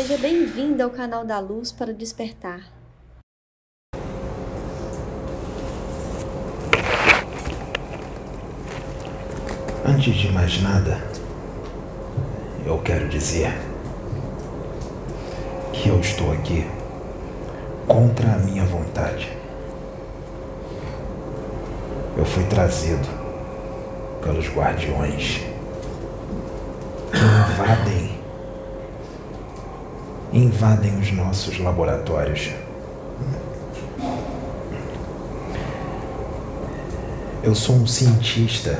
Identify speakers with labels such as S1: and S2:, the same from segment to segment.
S1: Seja bem-vindo ao canal da Luz para Despertar.
S2: Antes de mais nada, eu quero dizer que eu estou aqui contra a minha vontade. Eu fui trazido pelos guardiões que invadem invadem os nossos laboratórios. Eu sou um cientista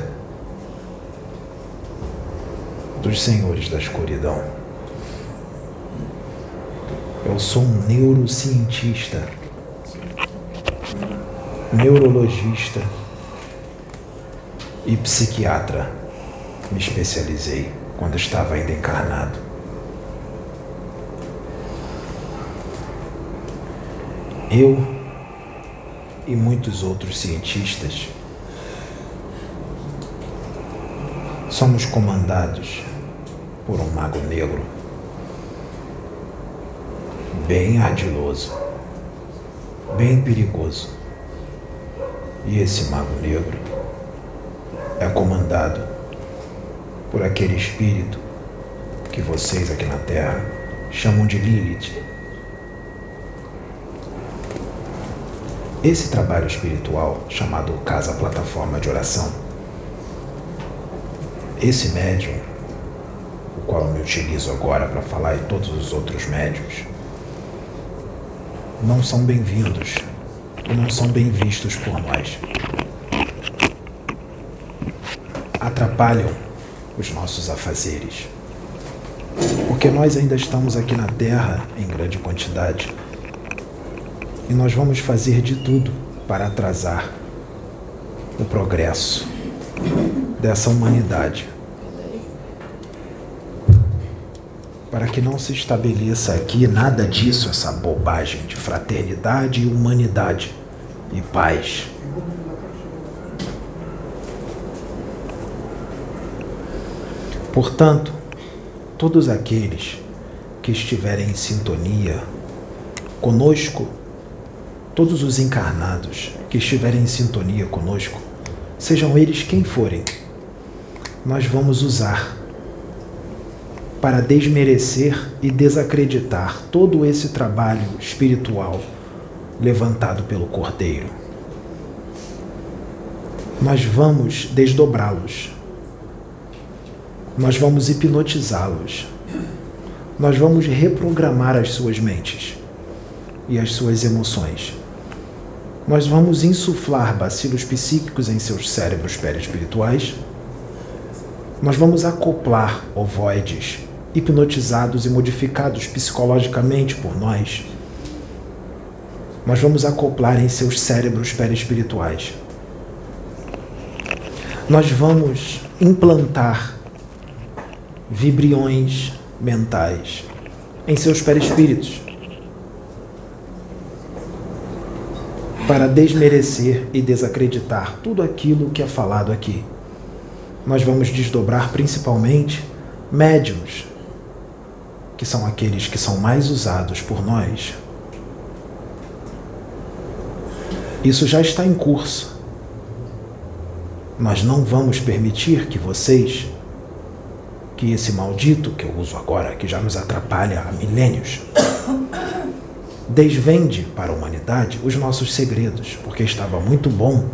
S2: dos senhores da escuridão. Eu sou um neurocientista, neurologista e psiquiatra. Me especializei quando estava ainda encarnado. Eu e muitos outros cientistas somos comandados por um mago negro bem ardiloso, bem perigoso. E esse mago negro é comandado por aquele espírito que vocês aqui na Terra chamam de Lilith. Esse trabalho espiritual, chamado Casa Plataforma de Oração, esse médium, o qual eu me utilizo agora para falar e todos os outros médiums, não são bem-vindos e não são bem vistos por nós. Atrapalham os nossos afazeres. Porque nós ainda estamos aqui na Terra em grande quantidade e nós vamos fazer de tudo para atrasar o progresso dessa humanidade. Para que não se estabeleça aqui nada disso, essa bobagem de fraternidade e humanidade e paz. Portanto, todos aqueles que estiverem em sintonia conosco, todos os encarnados que estiverem em sintonia conosco, sejam eles quem forem, nós vamos usar para desmerecer e desacreditar todo esse trabalho espiritual levantado pelo Cordeiro. Nós vamos desdobrá-los nós vamos hipnotizá-los. Nós vamos reprogramar as suas mentes e as suas emoções. Nós vamos insuflar bacilos psíquicos em seus cérebros perispirituais. Nós vamos acoplar ovoides hipnotizados e modificados psicologicamente por nós. Nós vamos acoplar em seus cérebros perispirituais. Nós vamos implantar vibriões mentais em seus perispíritos para desmerecer e desacreditar tudo aquilo que é falado aqui. Nós vamos desdobrar principalmente médiums, que são aqueles que são mais usados por nós. Isso já está em curso. Nós não vamos permitir que vocês que esse maldito que eu uso agora, que já nos atrapalha há milênios, desvende para a humanidade os nossos segredos, porque estava muito bom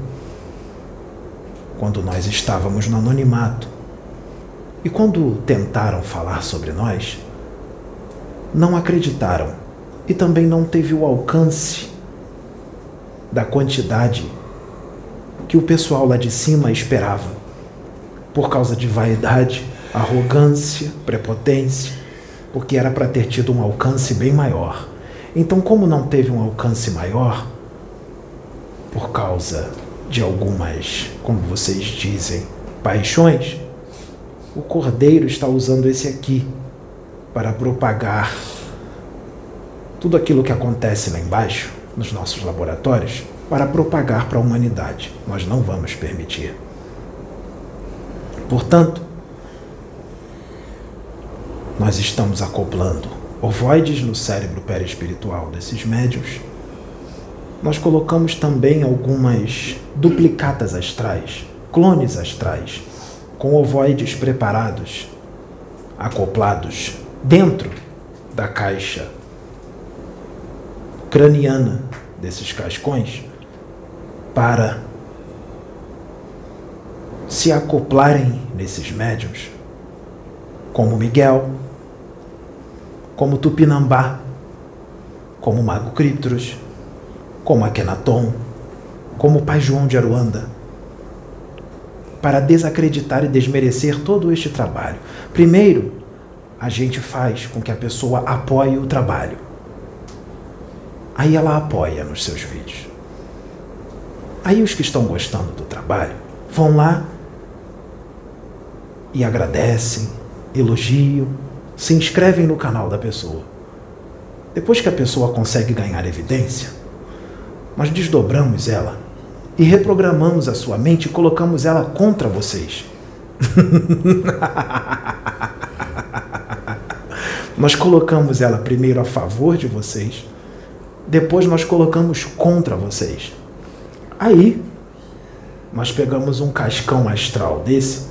S2: quando nós estávamos no anonimato. E quando tentaram falar sobre nós, não acreditaram e também não teve o alcance da quantidade que o pessoal lá de cima esperava, por causa de vaidade arrogância, prepotência, porque era para ter tido um alcance bem maior. Então, como não teve um alcance maior, por causa de algumas, como vocês dizem, paixões, o cordeiro está usando esse aqui para propagar tudo aquilo que acontece lá embaixo, nos nossos laboratórios, para propagar para a humanidade. Nós não vamos permitir. Portanto, nós estamos acoplando ovoides no cérebro perispiritual desses médios, nós colocamos também algumas duplicatas astrais, clones astrais, com ovoides preparados, acoplados dentro da caixa craniana desses cascões para se acoplarem nesses médiums, como Miguel, como Tupinambá, como Mago Criptros, como Akenaton, como o Pai João de Aruanda, para desacreditar e desmerecer todo este trabalho. Primeiro, a gente faz com que a pessoa apoie o trabalho. Aí ela apoia nos seus vídeos. Aí os que estão gostando do trabalho vão lá e agradecem, elogiam, se inscrevem no canal da pessoa. Depois que a pessoa consegue ganhar evidência, nós desdobramos ela e reprogramamos a sua mente e colocamos ela contra vocês. nós colocamos ela primeiro a favor de vocês, depois nós colocamos contra vocês. Aí, nós pegamos um cascão astral desse,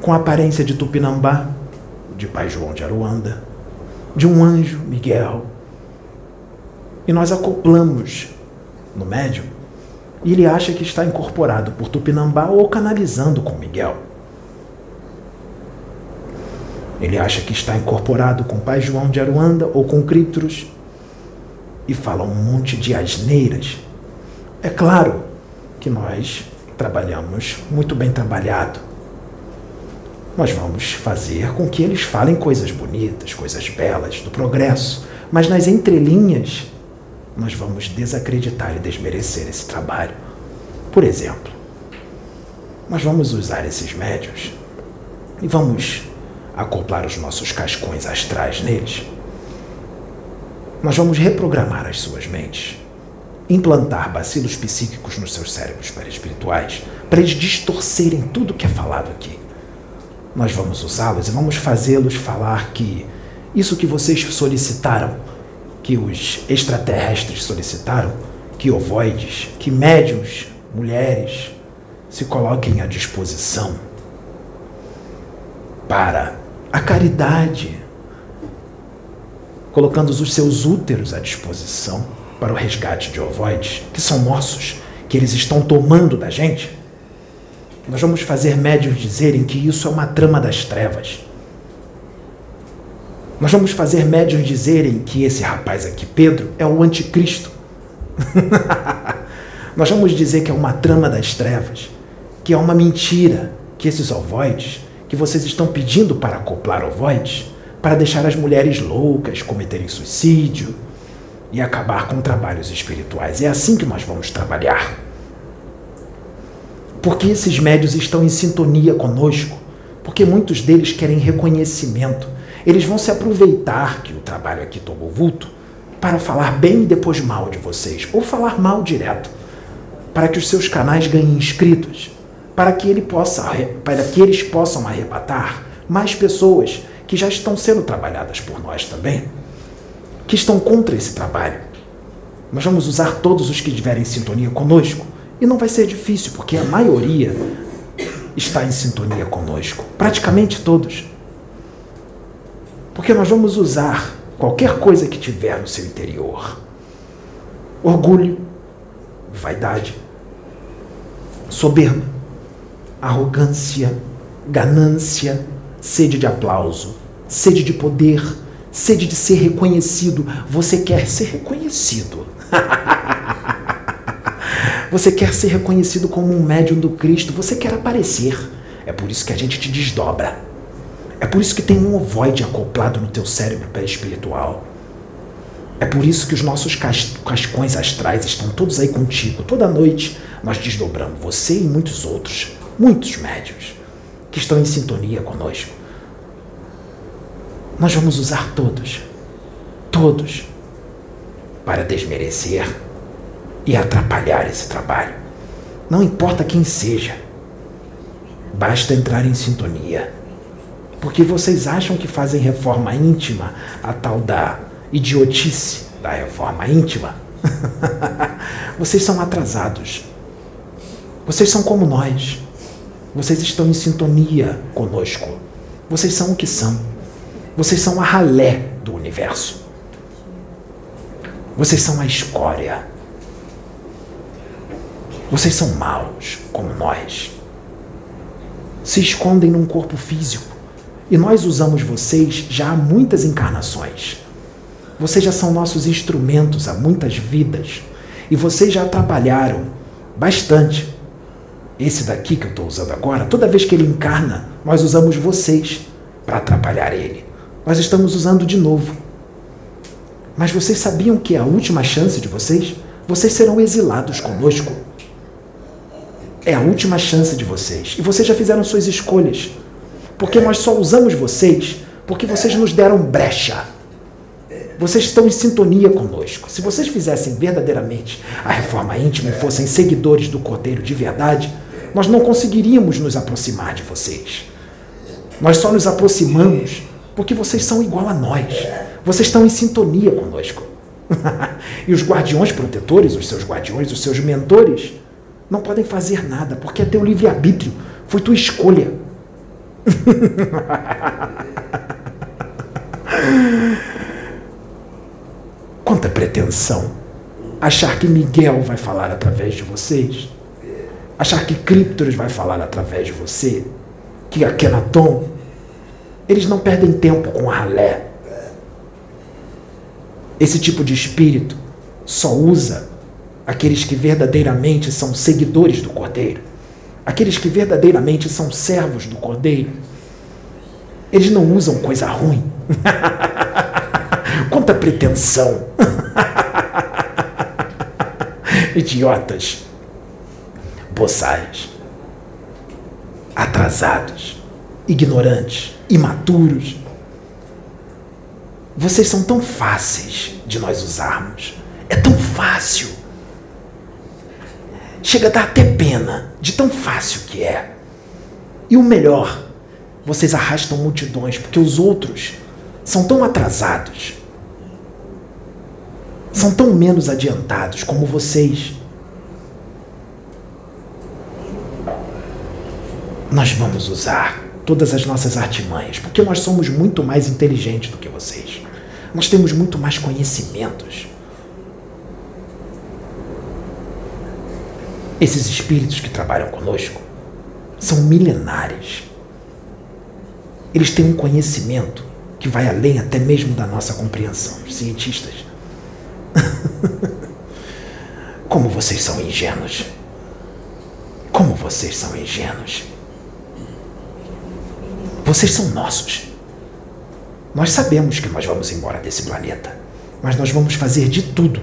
S2: com aparência de Tupinambá, de Pai João de Aruanda, de um anjo, Miguel, e nós acoplamos no médium, e ele acha que está incorporado por Tupinambá ou canalizando com Miguel. Ele acha que está incorporado com Pai João de Aruanda ou com Criptros e fala um monte de asneiras. É claro que nós trabalhamos muito bem trabalhado. Nós vamos fazer com que eles falem coisas bonitas, coisas belas, do progresso, mas nas entrelinhas nós vamos desacreditar e desmerecer esse trabalho. Por exemplo, nós vamos usar esses médios e vamos acoplar os nossos cascões astrais neles nós vamos reprogramar as suas mentes, implantar bacilos psíquicos nos seus cérebros perispirituais, para eles distorcerem tudo que é falado aqui. Nós vamos usá-los e vamos fazê-los falar que isso que vocês solicitaram, que os extraterrestres solicitaram, que ovoides, que médiums, mulheres, se coloquem à disposição para a caridade, colocando os seus úteros à disposição para o resgate de ovoides, que são nossos, que eles estão tomando da gente, nós vamos fazer médios dizerem que isso é uma trama das trevas. Nós vamos fazer médios dizerem que esse rapaz aqui, Pedro, é o anticristo. nós vamos dizer que é uma trama das trevas, que é uma mentira, que esses ovoides que vocês estão pedindo para acoplar ovoides para deixar as mulheres loucas cometerem suicídio e acabar com trabalhos espirituais. É assim que nós vamos trabalhar. Porque esses médios estão em sintonia conosco, porque muitos deles querem reconhecimento. Eles vão se aproveitar que o trabalho aqui tomou vulto para falar bem e depois mal de vocês, ou falar mal direto, para que os seus canais ganhem inscritos, para que, ele possa, para que eles possam arrebatar mais pessoas que já estão sendo trabalhadas por nós também, que estão contra esse trabalho. Nós vamos usar todos os que estiverem em sintonia conosco e não vai ser difícil, porque a maioria está em sintonia conosco, praticamente todos. Porque nós vamos usar qualquer coisa que tiver no seu interior: orgulho, vaidade, soberba, arrogância, ganância, sede de aplauso, sede de poder, sede de ser reconhecido. Você quer ser reconhecido. Você quer ser reconhecido como um médium do Cristo. Você quer aparecer. É por isso que a gente te desdobra. É por isso que tem um ovoide acoplado no teu cérebro perispiritual. É por isso que os nossos cascões astrais estão todos aí contigo. Toda noite nós desdobramos você e muitos outros, muitos médios que estão em sintonia conosco. Nós vamos usar todos, todos, para desmerecer e atrapalhar esse trabalho. Não importa quem seja, basta entrar em sintonia. Porque vocês acham que fazem reforma íntima, a tal da idiotice da reforma íntima? vocês são atrasados. Vocês são como nós. Vocês estão em sintonia conosco. Vocês são o que são. Vocês são a ralé do universo. Vocês são a escória. Vocês são maus, como nós. Se escondem num corpo físico. E nós usamos vocês já há muitas encarnações. Vocês já são nossos instrumentos há muitas vidas. E vocês já trabalharam bastante. Esse daqui que eu estou usando agora, toda vez que ele encarna, nós usamos vocês para atrapalhar ele. Nós estamos usando de novo. Mas vocês sabiam que a última chance de vocês? Vocês serão exilados conosco. É a última chance de vocês. E vocês já fizeram suas escolhas. Porque nós só usamos vocês porque vocês nos deram brecha. Vocês estão em sintonia conosco. Se vocês fizessem verdadeiramente a reforma íntima e fossem seguidores do Cordeiro de verdade, nós não conseguiríamos nos aproximar de vocês. Nós só nos aproximamos porque vocês são igual a nós. Vocês estão em sintonia conosco. e os guardiões protetores, os seus guardiões, os seus mentores, não podem fazer nada, porque é teu livre-arbítrio, foi tua escolha. Quanta pretensão! Achar que Miguel vai falar através de vocês? Achar que Críptoros vai falar através de você? Que Akenaton? Eles não perdem tempo com ralé. Esse tipo de espírito só usa aqueles que verdadeiramente são seguidores do Cordeiro, aqueles que verdadeiramente são servos do Cordeiro. Eles não usam coisa ruim. Quanta pretensão! Idiotas, boçais, atrasados, ignorantes, imaturos. Vocês são tão fáceis de nós usarmos. É tão fácil. Chega a dar até pena de tão fácil que é. E o melhor, vocês arrastam multidões, porque os outros são tão atrasados, são tão menos adiantados como vocês. Nós vamos usar todas as nossas artimanhas, porque nós somos muito mais inteligentes do que vocês. Nós temos muito mais conhecimentos. Esses espíritos que trabalham conosco são milenares. Eles têm um conhecimento que vai além até mesmo da nossa compreensão, os cientistas. Como vocês são ingênuos. Como vocês são ingênuos. Vocês são nossos. Nós sabemos que nós vamos embora desse planeta, mas nós vamos fazer de tudo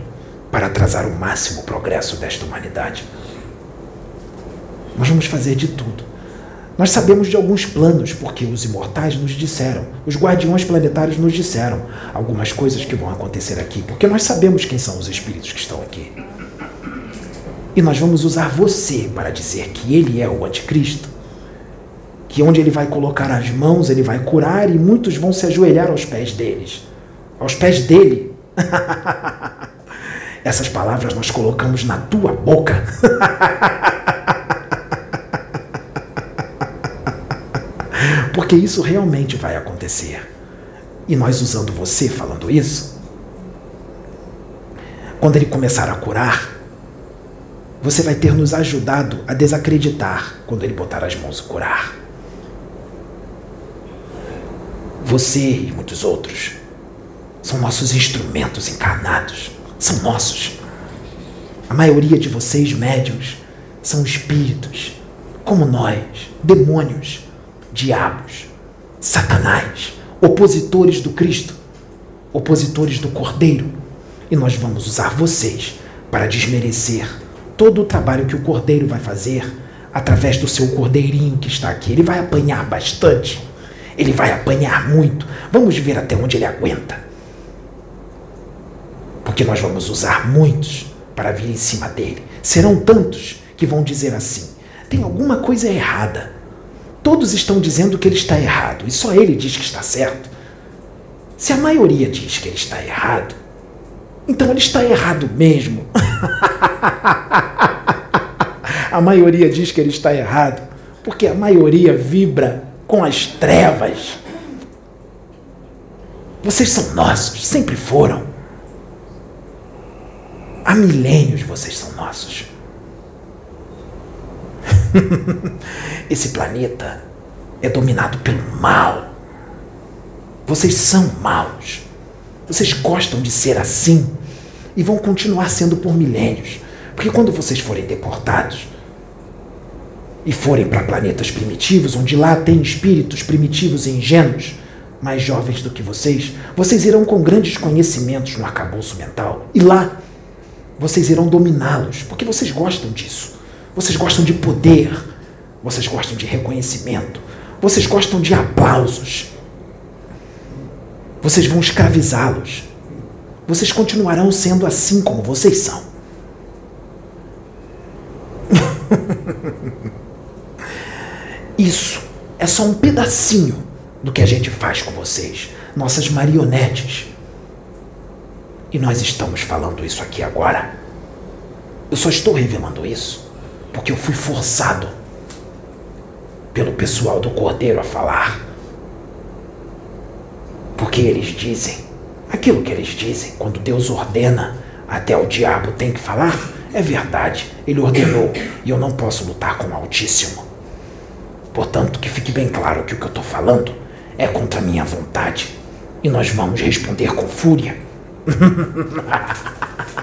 S2: para atrasar o máximo progresso desta humanidade. Nós vamos fazer de tudo. Nós sabemos de alguns planos, porque os imortais nos disseram, os guardiões planetários nos disseram algumas coisas que vão acontecer aqui, porque nós sabemos quem são os espíritos que estão aqui. E nós vamos usar você para dizer que ele é o anticristo, que onde ele vai colocar as mãos, ele vai curar e muitos vão se ajoelhar aos pés deles. Aos pés dele. Essas palavras nós colocamos na tua boca. Porque isso realmente vai acontecer. E nós usando você falando isso, quando ele começar a curar, você vai ter nos ajudado a desacreditar quando ele botar as mãos e curar. Você e muitos outros são nossos instrumentos encarnados, são nossos. A maioria de vocês, médios, são espíritos, como nós, demônios diabos, Satanás, opositores do Cristo, opositores do Cordeiro. E nós vamos usar vocês para desmerecer todo o trabalho que o Cordeiro vai fazer através do seu Cordeirinho que está aqui. Ele vai apanhar bastante. Ele vai apanhar muito. Vamos ver até onde ele aguenta. Porque nós vamos usar muitos para vir em cima dele. Serão tantos que vão dizer assim: tem alguma coisa errada Todos estão dizendo que ele está errado e só ele diz que está certo. Se a maioria diz que ele está errado, então ele está errado mesmo. a maioria diz que ele está errado porque a maioria vibra com as trevas. Vocês são nossos, sempre foram. Há milênios vocês são nossos. Esse planeta é dominado pelo mal. Vocês são maus. Vocês gostam de ser assim e vão continuar sendo por milênios. Porque quando vocês forem deportados e forem para planetas primitivos, onde lá tem espíritos primitivos e ingênuos, mais jovens do que vocês, vocês irão com grandes conhecimentos no arcabouço mental. E lá vocês irão dominá-los, porque vocês gostam disso. Vocês gostam de poder, vocês gostam de reconhecimento, vocês gostam de aplausos. Vocês vão escravizá-los. Vocês continuarão sendo assim como vocês são. Isso é só um pedacinho do que a gente faz com vocês, nossas marionetes. E nós estamos falando isso aqui agora. Eu só estou revelando isso porque eu fui forçado pelo pessoal do Cordeiro a falar. Porque eles dizem aquilo que eles dizem quando Deus ordena, até o diabo tem que falar. É verdade, ele ordenou e eu não posso lutar com o Altíssimo. Portanto, que fique bem claro que o que eu estou falando é contra a minha vontade e nós vamos responder com fúria.